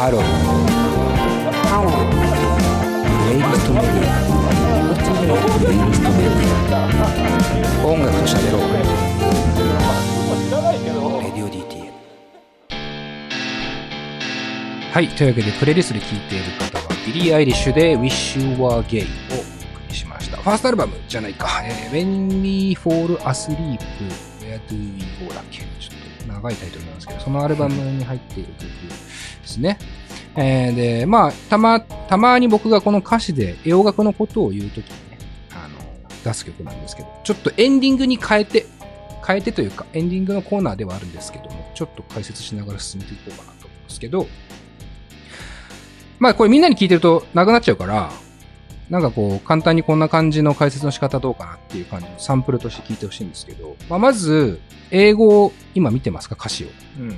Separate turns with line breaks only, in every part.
ハローハロープレイリストメディアプレイリストメディア音楽と喋ろうレディオ DTM はいというわけでプレイリストで聴いている方はビリー・アイリッシュで Wish You Were Gay をお送りしました。ファーストアルバムじゃないか、えー When We Fall Asleep Where Do We Go だっけ？ちょっと長いタイトルなんですけどそのアルバムに入っている曲ですね。えーで、まあ、たま、たまに僕がこの歌詞で洋楽のことを言うときにね、あの、出す曲なんですけど、ちょっとエンディングに変えて、変えてというか、エンディングのコーナーではあるんですけども、ちょっと解説しながら進めていこうかなと思うんですけど、まあこれみんなに聞いてるとなくなっちゃうから、なんかこう、簡単にこんな感じの解説の仕方どうかなっていう感じのサンプルとして聞いてほしいんですけど、まあまず、英語を今見てますか？歌詞を。
うん。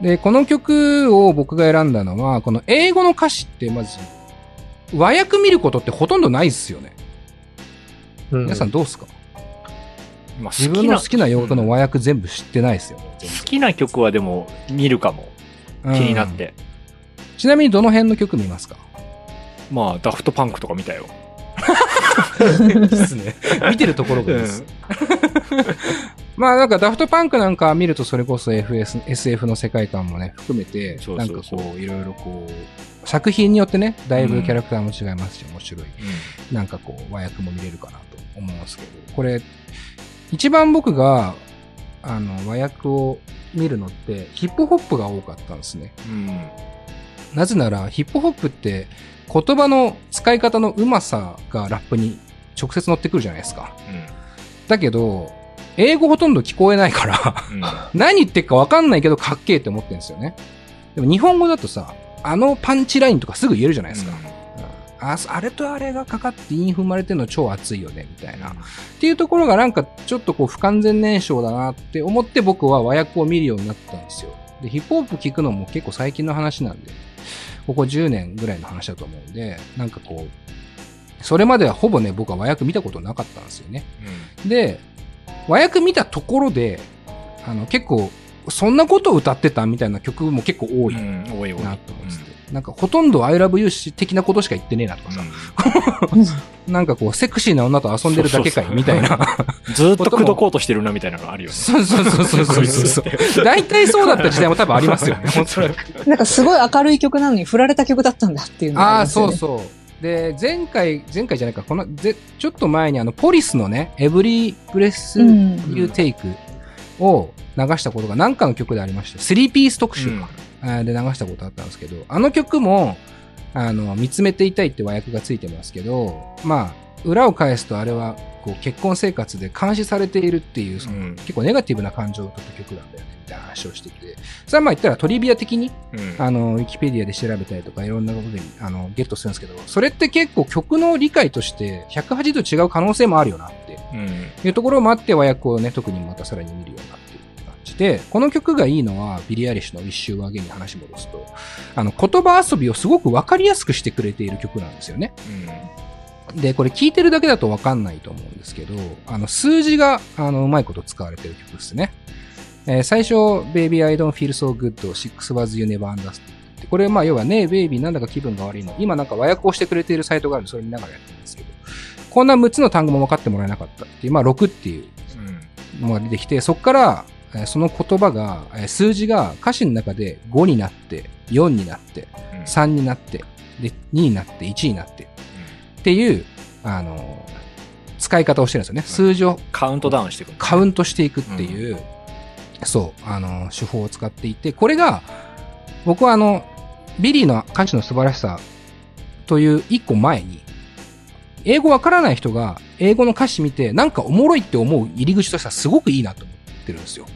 で、この曲を僕が選んだのは、この英語の歌詞ってまず、和訳見ることってほとんどないですよね。皆さんどうですか、
まあ、
自分の好きな洋楽の和訳全部知ってないですよね。全
好きな曲はでも見るかも。
然
気になっ。て。
うんちなみにどの辺の曲見ますか？
まあ、ダフトパンクとか見たよ。
ですね。見てるところがいいです。まあなんかダフトパンクなんか見るとそれこそ FS、SF の世界観もね、含めて、なんかこう、いろいろこう、作品によってね、だいぶキャラクターも違いますし、面白い。なんかこう、和訳も見れるかなと思うんですけど、これ、一番僕が、あの、和訳を見るのって、ヒップホップが多かったんですね。
うん。
なぜなら、ヒップホップって、言葉の使い方のうまさがラップに直接乗ってくるじゃないですか。だけど、英語ほとんど聞こえないから、
うん。うん。
何言ってるかわかんないけどかっけえって思ってるんですよね。でも日本語だとさ、あのパンチラインとかすぐ言えるじゃないですか。うんああれとあれがかかって韻踏まれてるの超熱いよね、みたいな。っていうところがなんかちょっとこう不完全燃焼だなって思って僕は和訳を見るようになったんですよ。で、ヒップホップ聞くのも結構最近の話なんで、ここ10年ぐらいの話だと思うんで、なんかこう、それまではほぼね、僕は和訳見たことなかったんですよね。で、和訳見たところで、あの結構、そんなことを歌ってたみたいな曲も結構多いな。と思ってて、なんかほとんど I love you 的なことしか言ってねえなとかさ、なんかこうセクシーな女と遊んでるだけかいみたいな。
ずーっと口説こうとしてるなみたいなのがあるよね。
そうそうそうそうそうそう。大体そうだった時代も多分ありますよね。
なんかすごい明るい曲なのに振られた曲だったんだっていうのが
あ
ね
そうそう。で、前回、前回じゃないか、この、ぜちょっと前にあの、ポリスのね、Every Breath
うん
You Take を流したことが何かの曲でありまして、3ピース特集か、あーで流したことあったんですけど、あの曲も、あの、見つめていたいって和訳がついてますけど、まあ、裏を返すとあれは、こう、結婚生活で監視されているっていう、その、
うん
結構ネガティブな感情を取った曲なんだよね、みたいな話をしてて、それはまあ言ったらトリビア的に、
うん。
あの、ウィキペディアで調べたりとかいろんなことで、あの、ゲットするんですけど、それって結構曲の理解として180度違う可能性もあるよなって
うん。
いうところもあって和訳をね、特にまたさらに見るようになってこの曲がいいのは、ビリー・アイリッシュのウィッシュ・ワーゲンに話戻すと、あの、言葉遊びをすごくわかりやすくしてくれている曲なんですよね。で、これ聞いてるだけだとわかんないと思うんですけど、あの、数字が、あの、うまいこと使われてる曲ですね。えー最初、Baby I don't feel so good, six was you never understood ってこれ、まあ、要はね、ベイビーなんだか気分が悪いの。今なんか和訳をしてくれているサイトがあるんで、それ見ながらやってるんですけど、こんな6つの単語も分かってもらえなかったっていう、まあ、6っていう
うん。
のが出てきて、そこから、えーその言葉が、えー数字が歌詞の中で5になって、4になって、
うん。
3になって、で、2になって、1になって、っていう、あのー使い方をしてるんですよね。数字を
カウントダウンしていく。
カウントしていくっていう、そう、あのー手法を使っていて、これが、僕はあの、ビリーの歌詞の素晴らしさという一個前に、英語わからない人が英語の歌詞見て、なんかおもろいって思う入り口としてはすごくいいなと思ってるんですよ。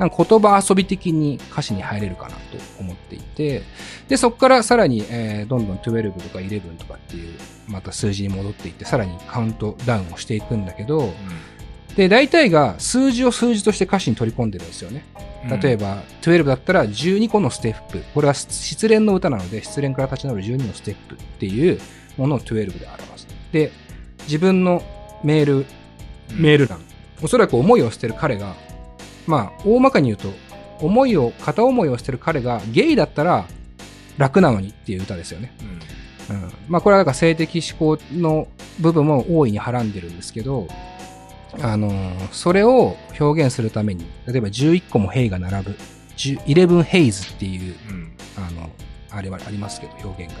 うん。
なんか言葉遊び的に歌詞に入れるかなと思っていて、で、そこからさらに、えーどんどん12とか11とかっていう、また数字に戻っていって、さらにカウントダウンをしていくんだけど、で、大体が数字を数字として歌詞に取り込んでるんですよね。例えば、12だったら12個のステップ。これは失恋の歌なので、失恋から立ち直る12のステップっていうものを12で表す。で、自分のメール、メール欄。おそらく思いを捨てる彼が、まあ、大まかに言うと、思いを、片思いを捨てる彼がゲイだったら、楽なのにっていう歌ですよね。
うん
うん。まあこれはなんか性的思考の部分も大いにはらんでるんですけど、あのーそれを表現するために、例えば11個もヘイが並ぶ、10 11ヘイズっていう、
うん
あの、あれはありますけど、表現が。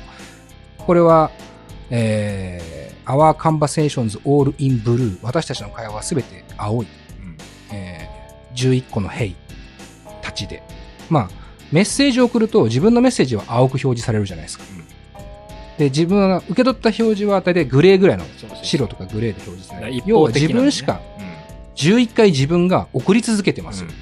これは、えー、Our conversations all in blue 私たちの会話はすべて青い、11個のヘイたちで。まあ、メッセージを送ると自分のメッセージは青く表示されるじゃないですか。で、自分が受け取った表示は大体グレーぐらいの白とかグレーで表示される。
一
要は自分しか
うん
11回自分が送り続けてますよ。だか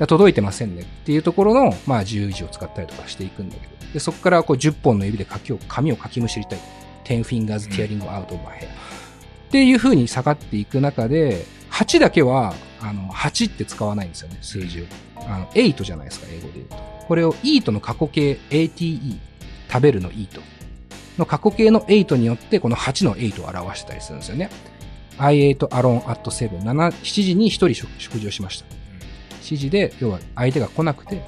ら届いてませんねっていうところの、まあ、十字を使ったりとかしていくんだけど、でそこからこう10本の指で書きを紙を書きむしりたい。10 fingers tearing out of my hair、っていう風に下がっていく中で、8だけは、あの、8って使わないんですよね、数字を。あの、8じゃないですか、英語で言うと。これを eat の過去形、ate、食べるの eat の過去形の8によって、この8の8を表してたりするんですよね。I ate alone at 7。7, 7時に1人食食事をしました。7時で、要は相手が来なくて、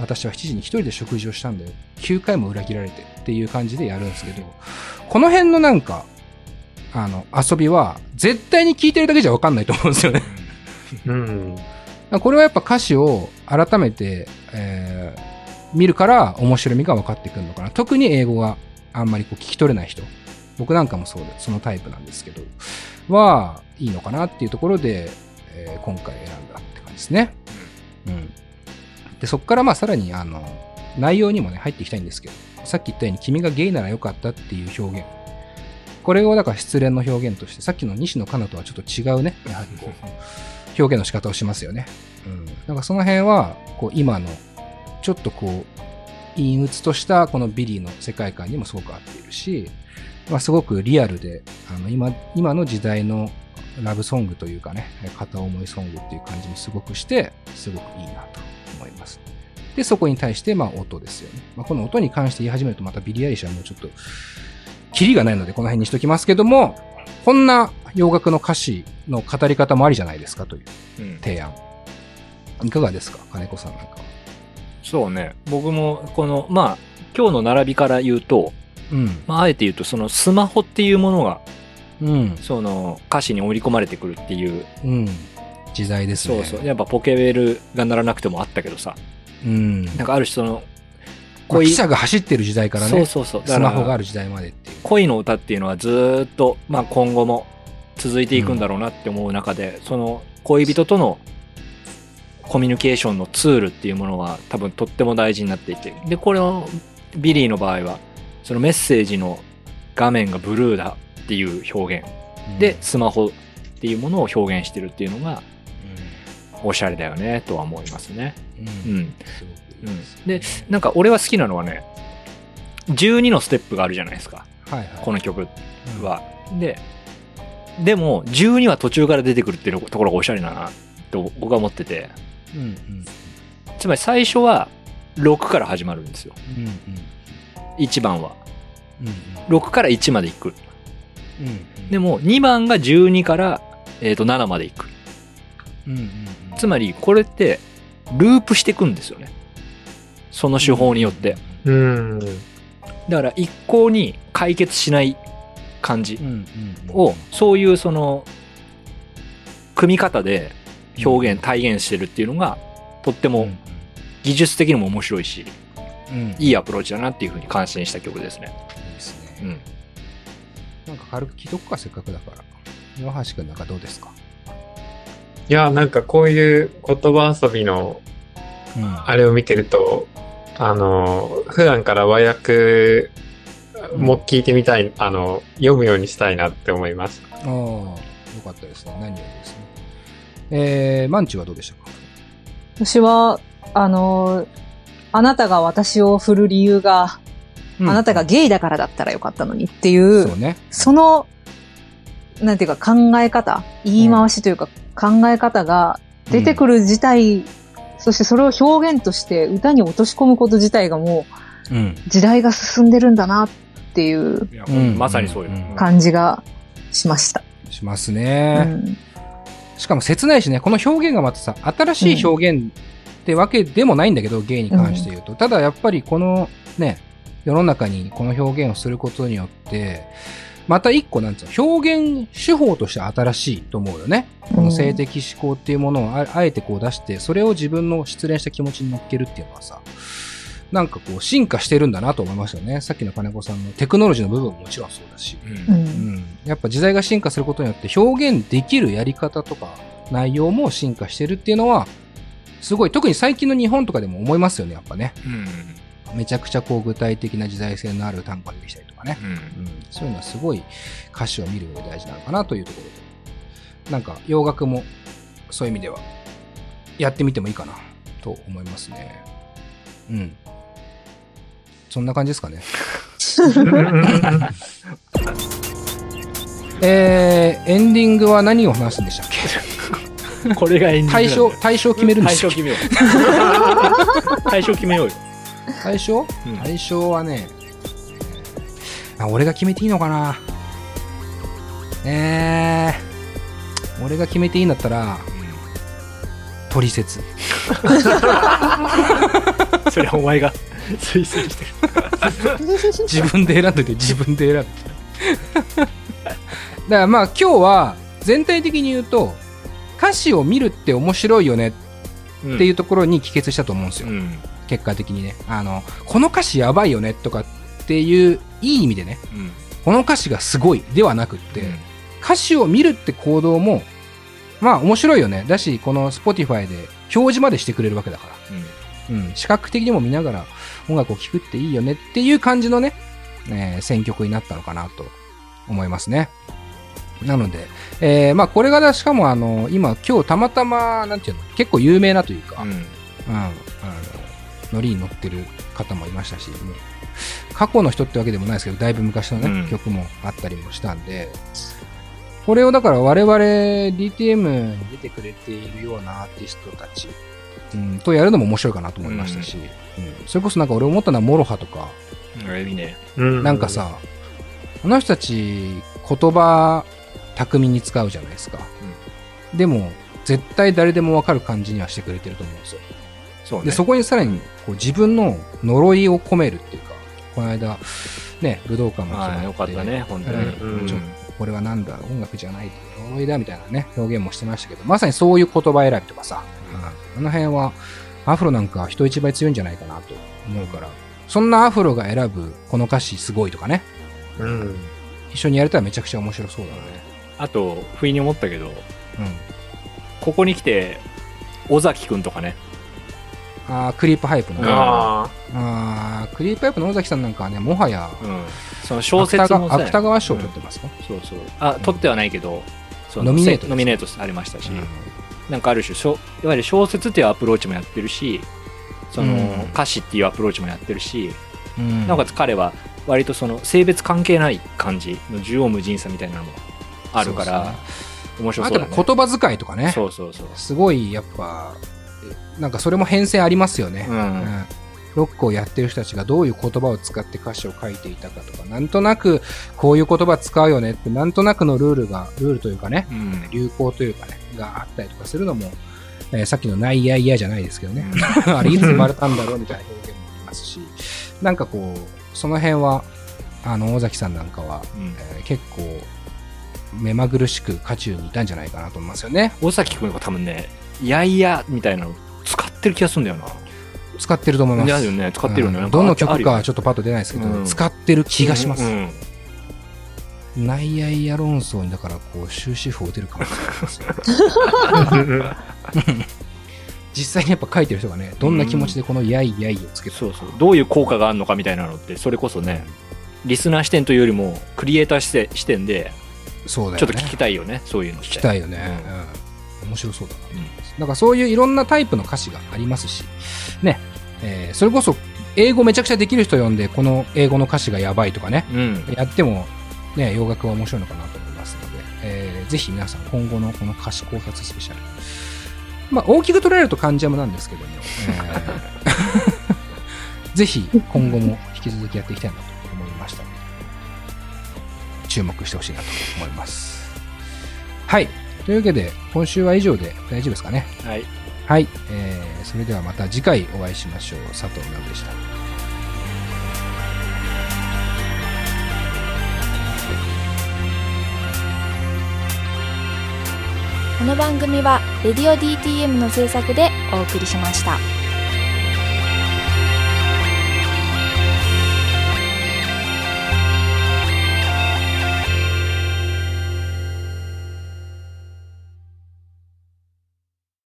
私は7時に1人で食事をしたんだよ。9回も裏切られてっていう感じでやるんですけど、この辺のなんか、あの、遊びは、絶対に聞いてるだけじゃわかんないと思うんですよね。
うん。
これはやっぱ歌詞を改めて、えー見るから面白みが分かってくるのかな。特に英語があんまりこう聞き取れない人。僕なんかもそうで、そのタイプなんですけど、は、いいのかなっていうところで、えー今回選んだって感じですね。うん。で、そこからまあさらにあの、内容にもね、入っていきたいんですけど、さっき言ったように君がゲイならよかったっていう表現。これをだから失恋の表現として、さっきの西野カナとはちょっと違うね、やはりこう、表現の仕方をしますよね。うん。なんかその辺は、こう今の、ちょっとこう、陰鬱としたこのビリーの世界観にもすごく合っているし、まあすごくリアルで、あの今、今の時代のラブソングというかね、片思いソングっていう感じもすごくして、すごくいいなと思います。で、そこに対して、まあ音ですよね。まあこの音に関して言い始めるとまたビリー・アイリッシュはもうちょっと、キリがないのでこの辺にしときますけども、こんな洋楽の歌詞の語り方もありじゃないですかという
うん
提案。いかがですか？金子さんなんかは。
そうね。僕も、この、まあ、今日の並びから言うと、
うん。
まあ、あえて言うと、そのスマホっていうものが、
うん。
その歌詞に織り込まれてくるっていう、
うん。時代ですね。
そうそう。やっぱポケベルが鳴らなくてもあったけどさ、
うん。
なんかある種その、
まあ汽車が走ってる時代からね、
そうそうそう。
スマホがあ
る。
る時代まで。
恋の歌っていうのはずーっと、まあ今後も続いていくんだろうなって思う中で、その恋人とのコミュニケーションのツールっていうものは多分とっても大事になっていて。で、これをビリーの場合は、そのメッセージの画面がブルーだっていう表現。で、スマホっていうものを表現してるっていうのがおしゃれだよねとは思いますね。
うん、
うん。うん。で、なんか俺は好きなのはね、12のステップがあるじゃないですか。
はいはい。
この曲は。で、でも12は途中から出てくるっていうところがおしゃれだなと僕は思ってて、
うん、うん。
つまり最初は6から始まるんですよ。
うん、うん。
1番は。
うん、
6から1まで行く。
うん。うん。
でも2番が12から、えー、と7まで行く。
うん、うん。
つまりこれってループしていくんですよね。その手法によって。
うん。
だから一向に解決しない感じ
うん、うん。
を、そういうその、組み方で表現、体現してるっていうのが、とっても
うん、
技術的にも面白いし、
うん。
いいアプローチだなっていうふうに感心した曲ですね。
いいですね。
うん。
なんか軽く聞いとくか、せっかくだから。岩橋くんなんかどうですか？
いや、なんかこういう言葉遊びの
うん。
あれを見てると、あの、普段から和訳も聞いてみたい、あの、読むようにしたいなって思います。
ああ、よかったですね。何よりですね。えー、マンチはどうでしたか？
私は、あの、あなたが私を振る理由が、あなたがゲイだからだったらよかったのにっていう、
そうね。
その、なんていうか考え方、言い回しというか考え方が出てくる自体、そしてそれを表現として歌に落とし込むこと自体がも
うん。
う時代が進んでるんだなっていう
まさにそうよ。
うん
感じがしました。
します
う
ね。
ん
しかも切ないしね、この表現がまたさ、新しい表現っってわけでもないんだけど、ゲイに関して言うと。ただやっぱりこのね、世の中にこの表現をすることによって、また一個なんつうの、表現手法として新しいと思うよね。この性的思考っていうものをああえてこう出して、それを自分の失恋した気持ちに乗っけるっていうのはさ、なんかこう進化してるんだなと思いますよね。さっきの金子さんのテクノロジーの部分ももちろんそうだし。
うん
う。
うんん、やっぱ時代が進化することによって表現できるやり方とか内容も進化してるっていうのは、すごい、特に最近の日本とかでも思いますよね、やっぱね。
うん。
めちゃくちゃこう具体的な時代性のある単語が出てきたりとかね。
うん
うん、そういうのはすごい歌詞を見る上で大事なのかなというところで。なんか洋楽もそういう意味ではやってみてもいいかなと思いますね。うん。そんな感じですかね。えー、エンディングは何を話すんでしたっけ？
これがエンディング
対象、対象決めるんで
対
すよ。
象決めよう。対象決めようよ。
対象、
うん
対象はね、あ、俺が決めていいのかなえー、俺が決めていいんだったら、取説。
それはお前が推薦してる。
自分で選んでて自分で選んでて。だからまあ今日は全体的に言うと、歌詞を見るって面白いよねっていうところに帰結したと思うんですよ。
うん。
結果的にね。あの、この歌詞やばいよねとかっていう、いい意味でね、
うん。
この歌詞がすごいではなくって、
うん
歌詞を見るって行動も、まあ面白いよね。だし、この Spotify で表示までしてくれるわけだから。うん。視覚的にも見ながら音楽を聴くっていいよねっていう感じのね、えー選曲になったのかなと思いますね。なので、えーまあこれがしかもあの、今今日たまたま、なんていうの、結構有名なというか、
うん。
うん、あの、ノリに乗ってる方もいましたし、もう過去の人ってわけでもないですけど、だいぶ昔のね、
うん
曲もあったりもしたんで、これをだから我々 DTM に出てくれているようなアーティストたち、うん、とやるのも面白いかなと思いましたし、うんそれこそなんか俺思ったのは MOROHA とか、
うん。いいね。
なんか、さ、あの人たち言葉巧みに使うじゃないですか。でも、絶対誰でもわかる感じにはしてくれてると思うんですよ。
そうね。
で、そこにさらにこう自分の呪いを込めるっていうか、この間、ね、武道館が決まって、
よかったね、本当に。
うんこれはなんだ、音楽じゃない、呪いだみたいなね、表現もしてましたけど、まさにそういう言葉選びとかさ、うんあの辺は、アフロなんか人一倍強いんじゃないかなと思うから、そんなアフロが選ぶこの歌詞すごいとかね、
うん。
一緒にやれたらめちゃくちゃ面白そうだね。
あと、不意に思ったけど、
うん。
ここに来て、尾崎くんとかね。
あークリープハイプの。
うん
あ
あ
ークリープハイプの尾崎さんなんかはね、もはや、
うん。その小説もさ
芥川賞を取ってますか、
そうそう。あ、取ってはないけど、その
ノミネート
ノミネートされましたし、
うん
なんかある種いわゆる小説っていうアプローチもやってるし、その、
うん
歌詞っていうアプローチもやってるし、
うん
なおかつ彼は割とその性別関係ない感じの縦横無尽さみたいなのもあるから、面白
あ
そうだね。
と言葉遣いとかね。
そうそうそう。
すごいやっぱ、えなんかそれも変遷ありますよね。
うん
ロックをやってる人たちがどういう言葉を使って歌詞を書いていたかとか、なんとなくこういう言葉使うよねって、なんとなくのルールが、ルールというかね、
うん。
流行というかね、があったりとかするのも、えーさっきのないやいやじゃないですけどね。あれいつ生まれたんだろうみたいな表現もありますし、なんかこう、その辺は、あの、尾崎さんなんかは、
うん
えー結構、目まぐるしく渦中にいたんじゃないかなと思いますよね。
尾崎くんが多分ね、いやいやみたいなの使ってる気がするんだよな。
使ってると思います。
だよね、使ってるよね。
どの曲かちょっとパッと出ないですけど、
うん
使ってる気がします。
うん
ナイアイア論争にだからこう終止符を打てるかもしれないですよ。実際にやっぱ書いてる人がね、どんな気持ちでこのやいやいをつけて
そうそう。どういう効果があるのかみたいなのって、それこそね、リスナー視点というよりも、クリエイター視点視点で、
そうだ。
ちょっと聞きたいよね、そういうの。
聞きたいよね。うん。面白そうだなと思います。だからそういういろんなタイプの歌詞がありますし、ね、えーそれこそ英語めちゃくちゃできる人呼んで、この英語の歌詞がやばいとかね、
うん。
やっても、ね、洋楽は面白いのかなと思いますので、えーぜひ皆さん今後のこの歌詞考察スペシャル。まあ、大きく捉えると関ジャムなんですけども、えー ぜひ今後も引き続きやっていきたいなと思いましたので、注目してほしいなと思います。はい。というわけで、今週は以上で大丈夫ですかね。
はい。
はい、えーそれではまた次回お会いしましょう佐藤直でした
この番組は、レディオ DTM の制作でお送りしました。